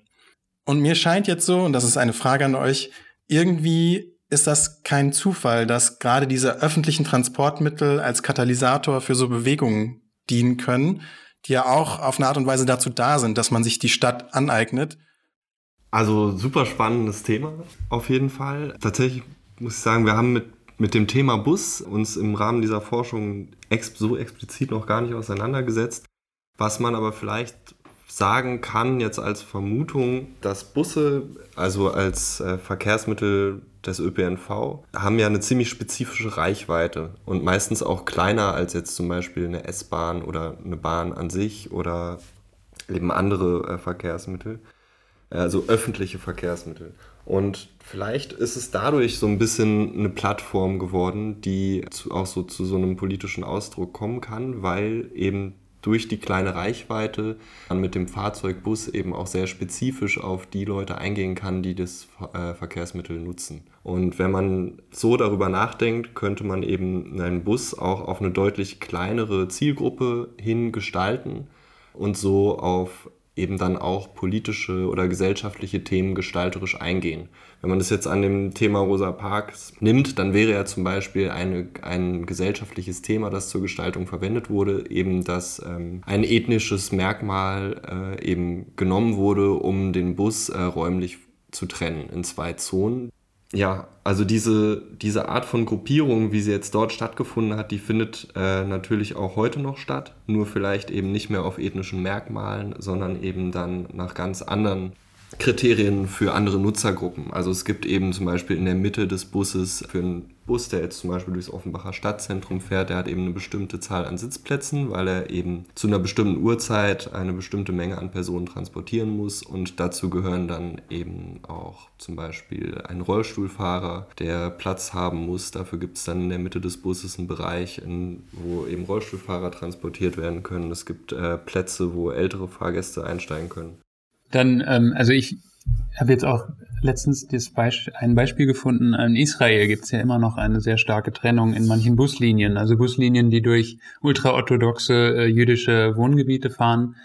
Und mir scheint jetzt so, und das ist eine Frage an euch, irgendwie ist das kein Zufall, dass gerade diese öffentlichen Transportmittel als Katalysator für so Bewegungen dienen können, die ja auch auf eine Art und Weise dazu da sind, dass man sich die Stadt aneignet. Also super spannendes Thema auf jeden Fall. Tatsächlich muss ich sagen, wir haben mit, mit dem Thema Bus uns im Rahmen dieser Forschung ex so explizit noch gar nicht auseinandergesetzt. Was man aber vielleicht sagen kann, jetzt als Vermutung, dass Busse, also als äh, Verkehrsmittel des ÖPNV, haben ja eine ziemlich spezifische Reichweite und meistens auch kleiner als jetzt zum Beispiel eine S-Bahn oder eine Bahn an sich oder eben andere äh, Verkehrsmittel, also öffentliche Verkehrsmittel. Und vielleicht ist es dadurch so ein bisschen eine Plattform geworden, die zu, auch so zu so einem politischen Ausdruck kommen kann, weil eben durch die kleine Reichweite man mit dem Fahrzeugbus eben auch sehr spezifisch auf die Leute eingehen kann, die das äh, Verkehrsmittel nutzen. Und wenn man so darüber nachdenkt, könnte man eben einen Bus auch auf eine deutlich kleinere Zielgruppe hin gestalten und so auf eben dann auch politische oder gesellschaftliche Themen gestalterisch eingehen. Wenn man das jetzt an dem Thema Rosa Parks nimmt, dann wäre ja zum Beispiel eine, ein gesellschaftliches Thema, das zur Gestaltung verwendet wurde, eben dass ähm, ein ethnisches Merkmal äh, eben genommen wurde, um den Bus äh, räumlich zu trennen in zwei Zonen. Ja, also diese, diese Art von Gruppierung, wie sie jetzt dort stattgefunden hat, die findet äh, natürlich auch heute noch statt, nur vielleicht eben nicht mehr auf ethnischen Merkmalen, sondern eben dann nach ganz anderen Kriterien für andere Nutzergruppen. Also es gibt eben zum Beispiel in der Mitte des Busses für einen Bus, der jetzt zum Beispiel durchs Offenbacher Stadtzentrum fährt, der hat eben eine bestimmte Zahl an Sitzplätzen, weil er eben zu einer bestimmten Uhrzeit eine bestimmte Menge an Personen transportieren muss. Und dazu gehören dann eben auch zum Beispiel ein Rollstuhlfahrer, der Platz haben muss. Dafür gibt es dann in der Mitte des Busses einen Bereich, in, wo eben Rollstuhlfahrer transportiert werden können. Es gibt äh, Plätze, wo ältere Fahrgäste einsteigen können. Dann, ähm, also ich habe jetzt auch letztens Beisp ein Beispiel gefunden. In Israel gibt es ja immer noch eine sehr starke Trennung in manchen Buslinien. Also Buslinien, die durch ultraorthodoxe äh, jüdische Wohngebiete fahren,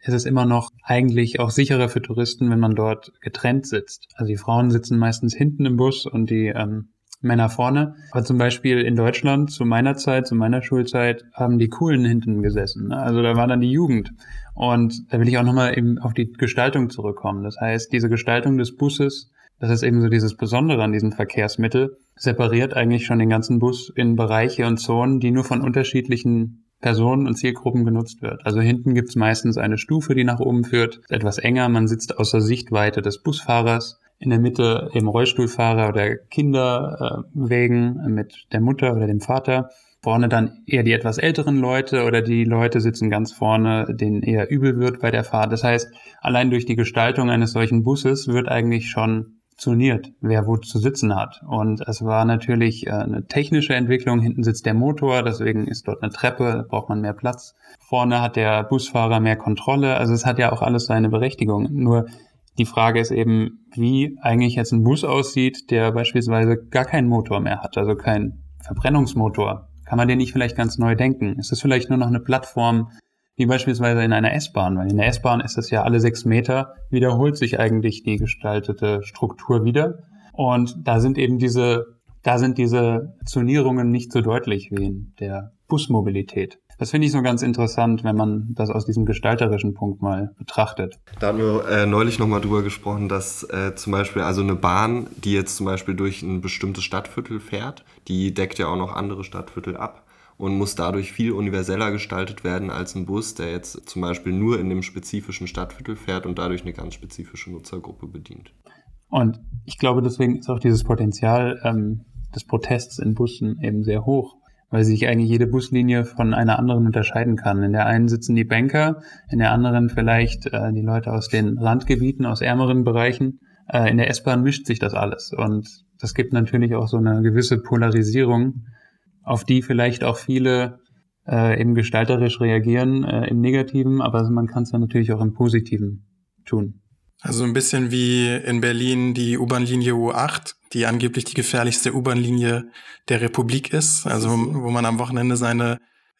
ist es immer noch eigentlich auch sicherer für Touristen, wenn man dort getrennt sitzt. Also die Frauen sitzen meistens hinten im Bus und die ähm, Männer vorne. Aber zum Beispiel in Deutschland zu meiner Zeit, zu meiner Schulzeit, haben die Coolen hinten gesessen. Ne? Also da war dann die Jugend. Und da will ich auch nochmal eben auf die Gestaltung zurückkommen. Das heißt, diese Gestaltung des Busses, das ist eben so dieses Besondere an diesem Verkehrsmittel, separiert eigentlich schon den ganzen Bus in Bereiche und Zonen, die nur von unterschiedlichen Personen und Zielgruppen genutzt wird. Also hinten gibt's meistens eine Stufe, die nach oben führt, etwas enger, man sitzt außer Sichtweite des Busfahrers in der Mitte eben Rollstuhlfahrer oder Kinderwägen mit der Mutter oder dem Vater. Vorne dann eher die etwas älteren Leute oder die Leute sitzen ganz vorne, denen eher übel wird bei der Fahrt. Das heißt, allein durch die Gestaltung eines solchen Busses wird eigentlich schon zoniert, wer wo zu sitzen hat. Und es war natürlich äh, eine technische Entwicklung. Hinten sitzt der Motor, deswegen ist dort eine Treppe, braucht man mehr Platz. Vorne hat der Busfahrer mehr Kontrolle. Also es hat ja auch alles seine Berechtigung. Nur die Frage ist eben, wie eigentlich jetzt ein Bus aussieht, der beispielsweise gar keinen Motor mehr hat, also keinen Verbrennungsmotor. Kann man den nicht vielleicht ganz neu denken? Ist das vielleicht nur noch eine Plattform, wie beispielsweise in einer S-Bahn? Weil in der S-Bahn ist es ja alle sechs Meter, wiederholt sich eigentlich die gestaltete Struktur wieder. Und da sind eben diese, da sind diese Zonierungen nicht so deutlich wie in der Busmobilität. Das finde ich so ganz interessant, wenn man das aus diesem gestalterischen Punkt mal betrachtet. Da hatten wir äh, neulich nochmal drüber gesprochen, dass äh, zum Beispiel also eine Bahn, die jetzt zum Beispiel durch ein bestimmtes Stadtviertel fährt, die deckt ja auch noch andere Stadtviertel ab und muss dadurch viel universeller gestaltet werden als ein Bus, der jetzt zum Beispiel nur in dem spezifischen Stadtviertel fährt und dadurch eine ganz spezifische Nutzergruppe bedient. Und ich glaube, deswegen ist auch dieses Potenzial ähm, des Protests in Bussen eben sehr hoch weil sich eigentlich jede Buslinie von einer anderen unterscheiden kann. In der einen sitzen die Banker, in der anderen vielleicht äh, die Leute aus den Randgebieten, aus ärmeren Bereichen. Äh, in der S-Bahn mischt sich das alles und das gibt natürlich auch so eine gewisse Polarisierung, auf die vielleicht auch viele äh, eben gestalterisch reagieren äh, im Negativen, aber man kann es ja natürlich auch im Positiven tun. Also ein bisschen wie in Berlin die U-Bahn-Linie U8, die angeblich die gefährlichste U-Bahn-Linie der Republik ist, also wo man am Wochenende seine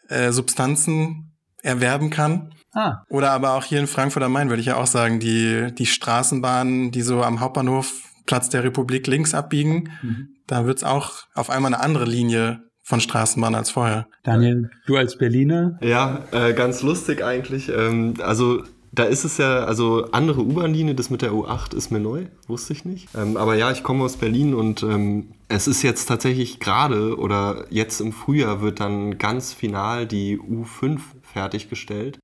äh, Substanzen erwerben kann. Ah. Oder aber auch hier in Frankfurt am Main würde ich ja auch sagen, die, die Straßenbahnen, die so am Hauptbahnhof Platz der Republik links abbiegen, mhm. da wird's auch auf einmal eine andere Linie von Straßenbahn als vorher. Daniel, du als Berliner? Ja, äh, ganz lustig eigentlich. Ähm, also da ist es ja, also andere U-Bahn-Linie, das mit der U8 ist mir neu, wusste ich nicht. Ähm, aber ja, ich komme aus Berlin und ähm, es ist jetzt tatsächlich gerade oder jetzt im Frühjahr wird dann ganz final die U5 fertiggestellt,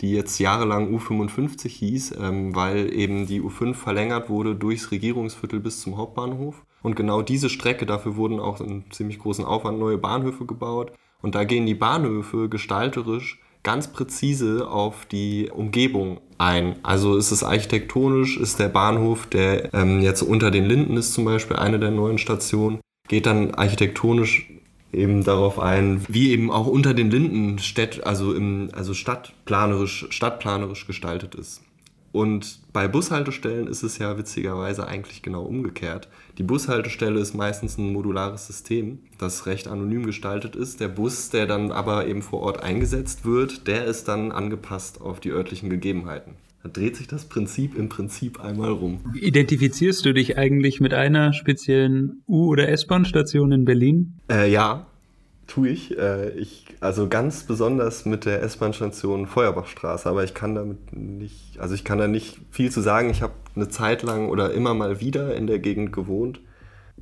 die jetzt jahrelang U55 hieß, ähm, weil eben die U5 verlängert wurde durchs Regierungsviertel bis zum Hauptbahnhof. Und genau diese Strecke, dafür wurden auch in ziemlich großen Aufwand neue Bahnhöfe gebaut. Und da gehen die Bahnhöfe gestalterisch ganz präzise auf die Umgebung ein. Also ist es architektonisch, ist der Bahnhof, der ähm, jetzt unter den Linden ist zum Beispiel eine der neuen Stationen, geht dann architektonisch eben darauf ein, wie eben auch unter den Linden Städt, also im, also stadtplanerisch, stadtplanerisch gestaltet ist. Und bei Bushaltestellen ist es ja witzigerweise eigentlich genau umgekehrt. Die Bushaltestelle ist meistens ein modulares System, das recht anonym gestaltet ist. Der Bus, der dann aber eben vor Ort eingesetzt wird, der ist dann angepasst auf die örtlichen Gegebenheiten. Da dreht sich das Prinzip im Prinzip einmal rum. Identifizierst du dich eigentlich mit einer speziellen U- oder S-Bahn-Station in Berlin? Äh, ja, tue ich. Äh, ich. Also ganz besonders mit der S-Bahn-Station Feuerbachstraße, aber ich kann damit nicht, also ich kann da nicht viel zu sagen. Ich habe eine Zeit lang oder immer mal wieder in der Gegend gewohnt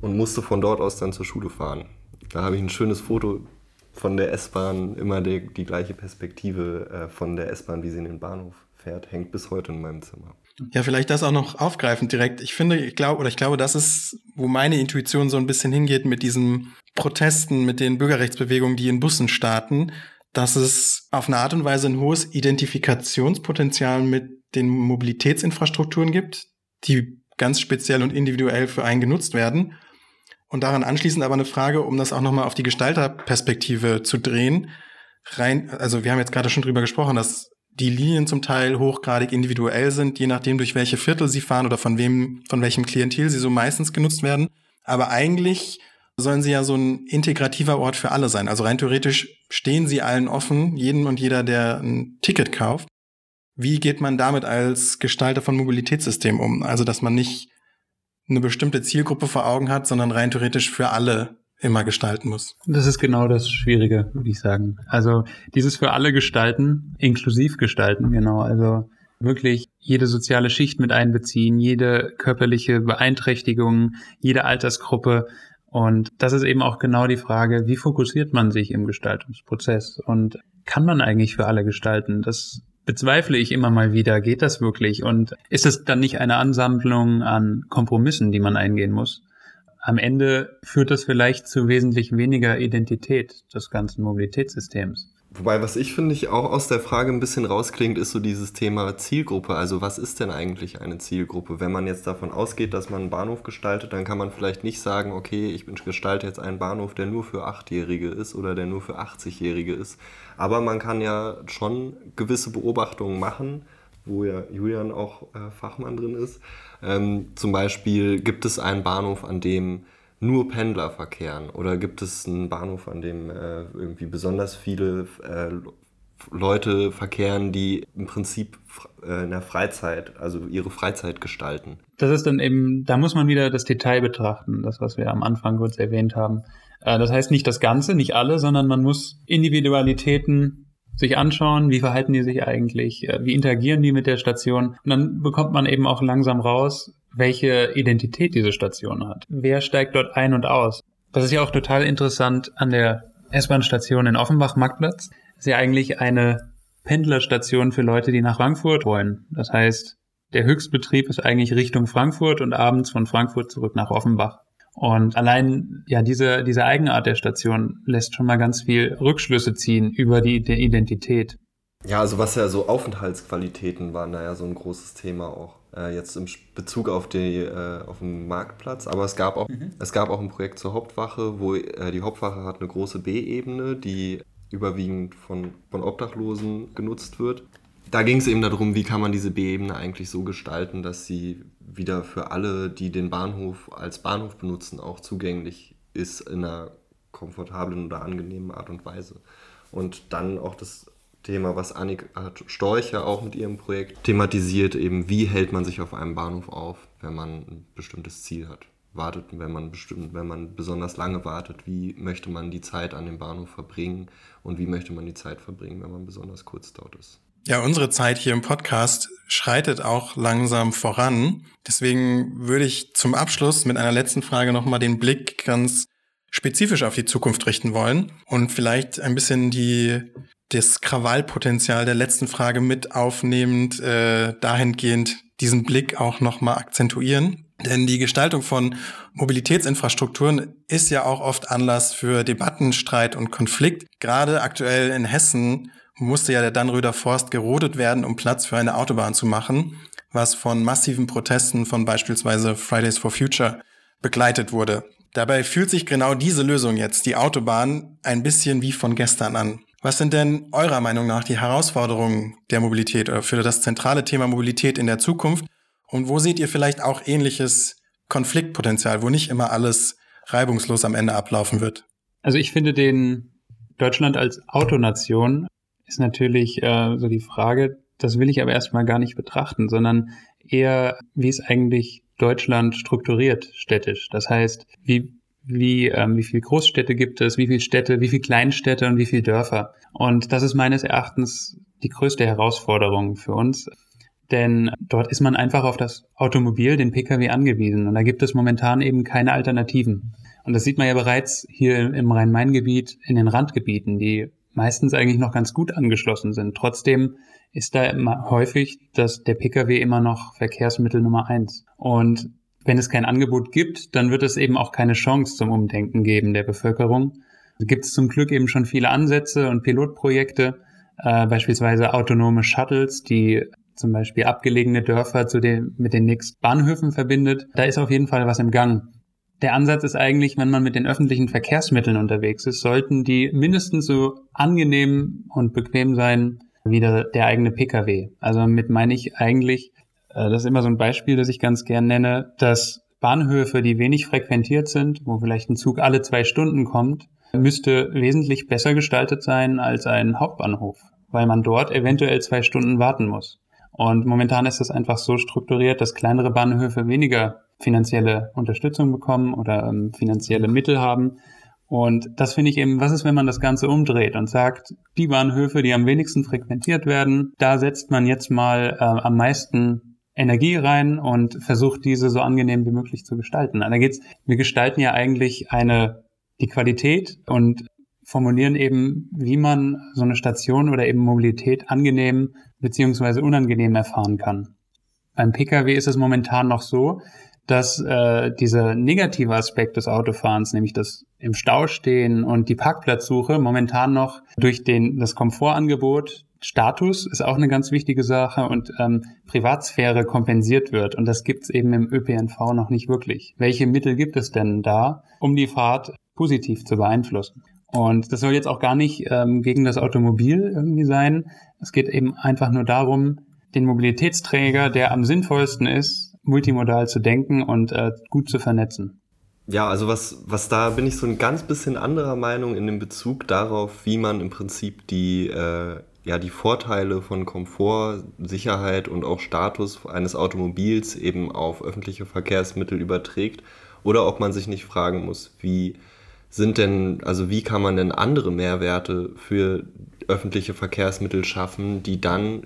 und musste von dort aus dann zur Schule fahren. Da habe ich ein schönes Foto von der S-Bahn, immer die, die gleiche Perspektive äh, von der S-Bahn, wie sie in den Bahnhof fährt, hängt bis heute in meinem Zimmer. Ja, vielleicht das auch noch aufgreifend direkt. Ich finde, ich glaube, oder ich glaube, das ist, wo meine Intuition so ein bisschen hingeht mit diesen Protesten, mit den Bürgerrechtsbewegungen, die in Bussen starten, dass es auf eine Art und Weise ein hohes Identifikationspotenzial mit den Mobilitätsinfrastrukturen gibt, die ganz speziell und individuell für einen genutzt werden. Und daran anschließend aber eine Frage, um das auch nochmal auf die Gestalterperspektive zu drehen. Rein, also wir haben jetzt gerade schon drüber gesprochen, dass die Linien zum Teil hochgradig individuell sind, je nachdem, durch welche Viertel sie fahren oder von wem, von welchem Klientel sie so meistens genutzt werden. Aber eigentlich sollen sie ja so ein integrativer Ort für alle sein. Also rein theoretisch stehen sie allen offen, jeden und jeder, der ein Ticket kauft. Wie geht man damit als Gestalter von Mobilitätssystemen um? Also, dass man nicht eine bestimmte Zielgruppe vor Augen hat, sondern rein theoretisch für alle immer gestalten muss. Das ist genau das Schwierige, würde ich sagen. Also dieses für alle gestalten, inklusiv gestalten, genau. Also wirklich jede soziale Schicht mit einbeziehen, jede körperliche Beeinträchtigung, jede Altersgruppe. Und das ist eben auch genau die Frage, wie fokussiert man sich im Gestaltungsprozess und kann man eigentlich für alle gestalten? Das bezweifle ich immer mal wieder. Geht das wirklich? Und ist es dann nicht eine Ansammlung an Kompromissen, die man eingehen muss? Am Ende führt das vielleicht zu wesentlich weniger Identität des ganzen Mobilitätssystems. Wobei, was ich finde, ich auch aus der Frage ein bisschen rausklingt, ist so dieses Thema Zielgruppe. Also was ist denn eigentlich eine Zielgruppe? Wenn man jetzt davon ausgeht, dass man einen Bahnhof gestaltet, dann kann man vielleicht nicht sagen, okay, ich gestalte jetzt einen Bahnhof, der nur für Achtjährige ist oder der nur für 80-Jährige ist. Aber man kann ja schon gewisse Beobachtungen machen, wo ja Julian auch äh, Fachmann drin ist. Ähm, zum Beispiel gibt es einen Bahnhof, an dem nur Pendler verkehren? Oder gibt es einen Bahnhof, an dem äh, irgendwie besonders viele äh, Leute verkehren, die im Prinzip äh, in der Freizeit, also ihre Freizeit gestalten? Das ist dann eben, da muss man wieder das Detail betrachten, das, was wir am Anfang kurz erwähnt haben. Äh, das heißt nicht das Ganze, nicht alle, sondern man muss Individualitäten sich anschauen, wie verhalten die sich eigentlich, äh, wie interagieren die mit der Station. Und dann bekommt man eben auch langsam raus, welche Identität diese Station hat. Wer steigt dort ein und aus? Das ist ja auch total interessant an der S-Bahn-Station in Offenbach-Marktplatz. Ist ja eigentlich eine Pendlerstation für Leute, die nach Frankfurt wollen. Das heißt, der Höchstbetrieb ist eigentlich Richtung Frankfurt und abends von Frankfurt zurück nach Offenbach. Und allein ja diese, diese Eigenart der Station lässt schon mal ganz viel Rückschlüsse ziehen über die, die Identität. Ja, also was ja so Aufenthaltsqualitäten waren da ja so ein großes Thema auch. Äh, jetzt im Bezug auf, die, äh, auf den Marktplatz. Aber es gab auch, mhm. es gab auch ein Projekt zur Hauptwache, wo äh, die Hauptwache hat eine große B-Ebene, die überwiegend von, von Obdachlosen genutzt wird. Da ging es eben darum, wie kann man diese B-Ebene eigentlich so gestalten, dass sie wieder für alle, die den Bahnhof als Bahnhof benutzen, auch zugänglich ist in einer komfortablen oder angenehmen Art und Weise. Und dann auch das Thema, was Annik Storch ja auch mit ihrem Projekt thematisiert, eben wie hält man sich auf einem Bahnhof auf, wenn man ein bestimmtes Ziel hat. Wartet, wenn man bestimmt, wenn man besonders lange wartet, wie möchte man die Zeit an dem Bahnhof verbringen und wie möchte man die Zeit verbringen, wenn man besonders kurz dort ist. Ja, unsere Zeit hier im Podcast schreitet auch langsam voran. Deswegen würde ich zum Abschluss mit einer letzten Frage nochmal den Blick ganz spezifisch auf die Zukunft richten wollen und vielleicht ein bisschen die das Krawallpotenzial der letzten Frage mit aufnehmend, äh, dahingehend diesen Blick auch nochmal akzentuieren. Denn die Gestaltung von Mobilitätsinfrastrukturen ist ja auch oft Anlass für Debatten, Streit und Konflikt. Gerade aktuell in Hessen musste ja der Dannröder Forst gerodet werden, um Platz für eine Autobahn zu machen, was von massiven Protesten von beispielsweise Fridays for Future begleitet wurde. Dabei fühlt sich genau diese Lösung jetzt, die Autobahn, ein bisschen wie von gestern an. Was sind denn eurer Meinung nach die Herausforderungen der Mobilität oder für das zentrale Thema Mobilität in der Zukunft? Und wo seht ihr vielleicht auch ähnliches Konfliktpotenzial, wo nicht immer alles reibungslos am Ende ablaufen wird? Also ich finde den Deutschland als Autonation ist natürlich äh, so die Frage, das will ich aber erstmal gar nicht betrachten, sondern eher, wie ist eigentlich Deutschland strukturiert städtisch? Das heißt, wie wie, ähm, wie viele Großstädte gibt es, wie viele Städte, wie viele Kleinstädte und wie viele Dörfer. Und das ist meines Erachtens die größte Herausforderung für uns. Denn dort ist man einfach auf das Automobil, den Pkw angewiesen. Und da gibt es momentan eben keine Alternativen. Und das sieht man ja bereits hier im Rhein-Main-Gebiet in den Randgebieten, die meistens eigentlich noch ganz gut angeschlossen sind. Trotzdem ist da immer häufig dass der Pkw immer noch Verkehrsmittel Nummer eins. Und wenn es kein Angebot gibt, dann wird es eben auch keine Chance zum Umdenken geben der Bevölkerung. Da gibt es zum Glück eben schon viele Ansätze und Pilotprojekte, äh, beispielsweise autonome Shuttles, die zum Beispiel abgelegene Dörfer zu den, mit den nächsten Bahnhöfen verbindet. Da ist auf jeden Fall was im Gang. Der Ansatz ist eigentlich, wenn man mit den öffentlichen Verkehrsmitteln unterwegs ist, sollten die mindestens so angenehm und bequem sein wie der, der eigene Pkw. Also damit meine ich eigentlich, äh, das ist immer so ein Beispiel, das ich ganz gern nenne, dass Bahnhöfe, die wenig frequentiert sind, wo vielleicht ein Zug alle zwei Stunden kommt, müsste wesentlich besser gestaltet sein als ein Hauptbahnhof, weil man dort eventuell zwei Stunden warten muss. Und momentan ist es einfach so strukturiert, dass kleinere Bahnhöfe weniger finanzielle Unterstützung bekommen oder ähm, finanzielle Mittel haben. Und das finde ich eben, was ist, wenn man das Ganze umdreht und sagt, die Bahnhöfe, die am wenigsten frequentiert werden, da setzt man jetzt mal äh, am meisten Energie rein und versucht diese so angenehm wie möglich zu gestalten. Und da geht's, wir gestalten ja eigentlich eine, die Qualität und formulieren eben, wie man so eine Station oder eben Mobilität angenehm beziehungsweise unangenehm erfahren kann. Beim Pkw ist es momentan noch so, dass äh, dieser negative Aspekt des Autofahrens, nämlich das im Stau stehen und die Parkplatzsuche, momentan noch durch den, das Komfortangebot, Status ist auch eine ganz wichtige Sache und ähm, Privatsphäre kompensiert wird. Und das gibt es eben im ÖPNV noch nicht wirklich. Welche Mittel gibt es denn da, um die Fahrt positiv zu beeinflussen? Und das soll jetzt auch gar nicht ähm, gegen das Automobil irgendwie sein. Es geht eben einfach nur darum, den Mobilitätsträger, der am sinnvollsten ist, multimodal zu denken und äh, gut zu vernetzen. Ja, also was, was da bin ich so ein ganz bisschen anderer Meinung in dem Bezug darauf, wie man im Prinzip die, äh, ja, die Vorteile von Komfort, Sicherheit und auch Status eines Automobils eben auf öffentliche Verkehrsmittel überträgt oder ob man sich nicht fragen muss, wie sind denn, also wie kann man denn andere Mehrwerte für öffentliche Verkehrsmittel schaffen, die dann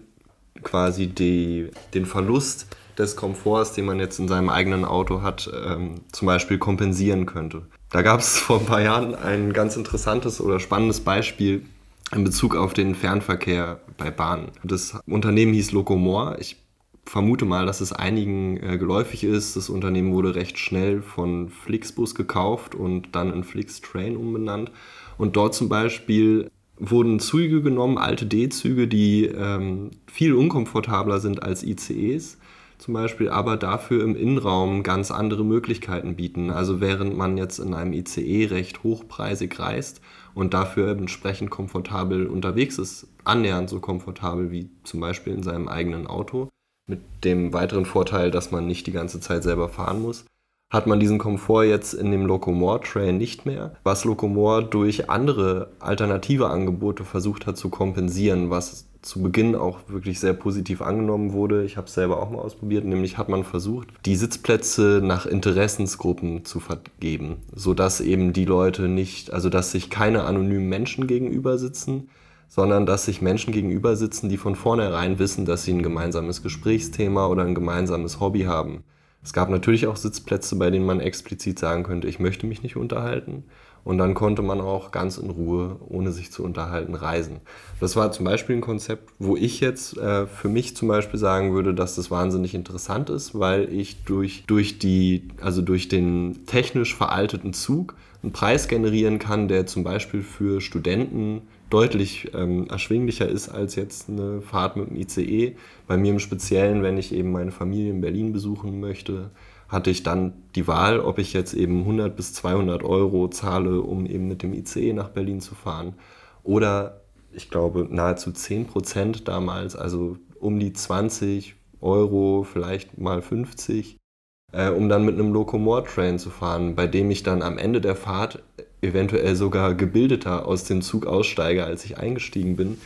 quasi die, den Verlust des Komforts, den man jetzt in seinem eigenen Auto hat, ähm, zum Beispiel kompensieren könnte. Da gab es vor ein paar Jahren ein ganz interessantes oder spannendes Beispiel in Bezug auf den Fernverkehr bei Bahnen. Das Unternehmen hieß Locomor. Ich vermute mal, dass es einigen äh, geläufig ist. Das Unternehmen wurde recht schnell von Flixbus gekauft und dann in Flixtrain umbenannt. Und dort zum Beispiel wurden Züge genommen, alte D-Züge, die ähm, viel unkomfortabler sind als ICEs zum Beispiel, aber dafür im Innenraum ganz andere Möglichkeiten bieten. Also während man jetzt in einem ICE recht hochpreisig reist und dafür entsprechend komfortabel unterwegs ist, annähernd so komfortabel wie zum Beispiel in seinem eigenen Auto, mit dem weiteren Vorteil, dass man nicht die ganze Zeit selber fahren muss, hat man diesen Komfort jetzt in dem Locomore Train nicht mehr, was Locomore durch andere alternative Angebote versucht hat zu kompensieren, was zu Beginn auch wirklich sehr positiv angenommen wurde. Ich habe es selber auch mal ausprobiert, nämlich hat man versucht, die Sitzplätze nach Interessensgruppen zu vergeben, sodass eben die Leute nicht, also dass sich keine anonymen Menschen gegenüber sitzen, sondern dass sich Menschen gegenüber sitzen, die von vornherein wissen, dass sie ein gemeinsames Gesprächsthema oder ein gemeinsames Hobby haben. Es gab natürlich auch Sitzplätze, bei denen man explizit sagen könnte, ich möchte mich nicht unterhalten. Und dann konnte man auch ganz in Ruhe, ohne sich zu unterhalten, reisen. Das war zum Beispiel ein Konzept, wo ich jetzt äh, für mich zum Beispiel sagen würde, dass das wahnsinnig interessant ist, weil ich durch, durch, die, also durch den technisch veralteten Zug einen Preis generieren kann, der zum Beispiel für Studenten deutlich ähm, erschwinglicher ist als jetzt eine Fahrt mit dem ICE. Bei mir im Speziellen, wenn ich eben meine Familie in Berlin besuchen möchte, hatte ich dann die Wahl, ob ich jetzt eben 100 bis 200 Euro zahle, um eben mit dem ICE nach Berlin zu fahren. Oder ich glaube nahezu 10 Prozent damals, also um die 20 Euro, vielleicht mal 50, äh, um dann mit einem Locomore-Train zu fahren, bei dem ich dann am Ende der Fahrt eventuell sogar gebildeter aus dem Zug aussteige, als ich eingestiegen bin.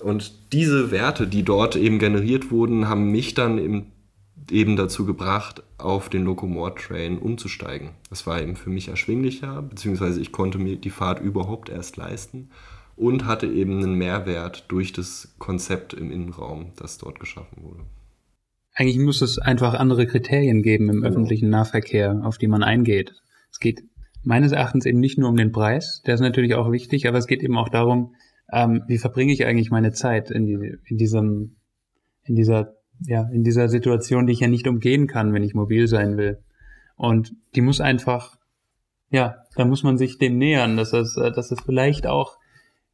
Und diese Werte, die dort eben generiert wurden, haben mich dann im eben dazu gebracht, auf den Locomore-Train umzusteigen. Das war eben für mich erschwinglicher, beziehungsweise ich konnte mir die Fahrt überhaupt erst leisten und hatte eben einen Mehrwert durch das Konzept im Innenraum, das dort geschaffen wurde. Eigentlich muss es einfach andere Kriterien geben im genau. öffentlichen Nahverkehr, auf die man eingeht. Es geht meines Erachtens eben nicht nur um den Preis, der ist natürlich auch wichtig, aber es geht eben auch darum, ähm, wie verbringe ich eigentlich meine Zeit in, die, in diesem, in dieser ja, in dieser Situation, die ich ja nicht umgehen kann, wenn ich mobil sein will. Und die muss einfach, ja, da muss man sich dem nähern, dass das, äh, dass das vielleicht auch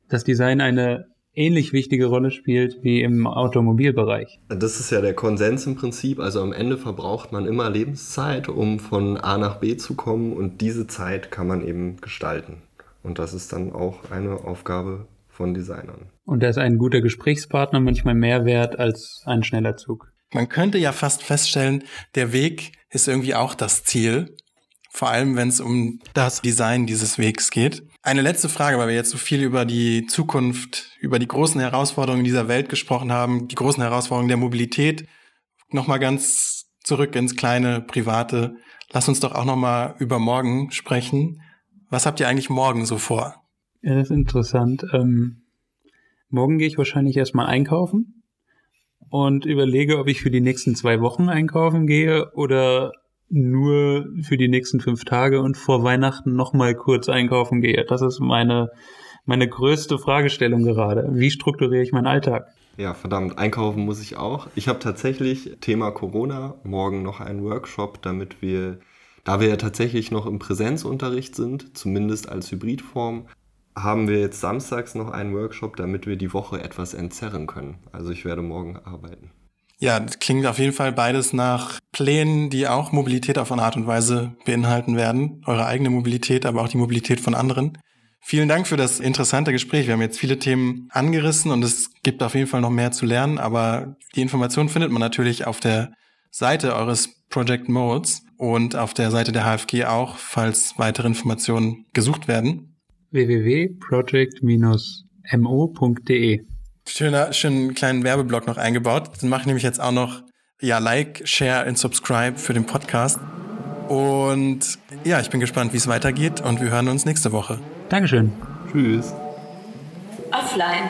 das Design eine ähnlich wichtige Rolle spielt wie im Automobilbereich. Das ist ja der Konsens im Prinzip. Also am Ende verbraucht man immer Lebenszeit, um von A nach B zu kommen und diese Zeit kann man eben gestalten. Und das ist dann auch eine Aufgabe von Designern. Und da ist ein guter Gesprächspartner manchmal mehr wert als ein schneller Zug. Man könnte ja fast feststellen, der Weg ist irgendwie auch das Ziel. Vor allem, wenn es um das Design dieses Wegs geht. Eine letzte Frage, weil wir jetzt so viel über die Zukunft, über die großen Herausforderungen dieser Welt gesprochen haben, die großen Herausforderungen der Mobilität. Nochmal ganz zurück ins kleine Private. Lass uns doch auch noch mal über morgen sprechen. Was habt ihr eigentlich morgen so vor? Ja, das ist interessant. Ähm, morgen gehe ich wahrscheinlich erstmal einkaufen und überlege, ob ich für die nächsten zwei Wochen einkaufen gehe oder nur für die nächsten fünf Tage und vor Weihnachten nochmal kurz einkaufen gehe. Das ist meine, meine größte Fragestellung gerade. Wie strukturiere ich meinen Alltag? Ja, verdammt, einkaufen muss ich auch. Ich habe tatsächlich Thema Corona morgen noch einen Workshop, damit wir, da wir ja tatsächlich noch im Präsenzunterricht sind, zumindest als Hybridform, haben wir jetzt samstags noch einen Workshop, damit wir die Woche etwas entzerren können. Also ich werde morgen arbeiten. Ja, klingt auf jeden Fall beides nach Plänen, die auch Mobilität auf eine Art und Weise beinhalten werden. Eure eigene Mobilität, aber auch die Mobilität von anderen. Vielen Dank für das interessante Gespräch. Wir haben jetzt viele Themen angerissen und es gibt auf jeden Fall noch mehr zu lernen, aber die Informationen findet man natürlich auf der Seite eures Project Modes und auf der Seite der HFG auch, falls weitere Informationen gesucht werden. www.project-mo.de Schöner, schönen kleinen Werbeblock noch eingebaut. Dann mache ich nämlich jetzt auch noch ja Like, Share und Subscribe für den Podcast. Und ja, ich bin gespannt, wie es weitergeht und wir hören uns nächste Woche. Dankeschön. Tschüss. Offline,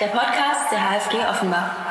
der Podcast der HFG Offenbach.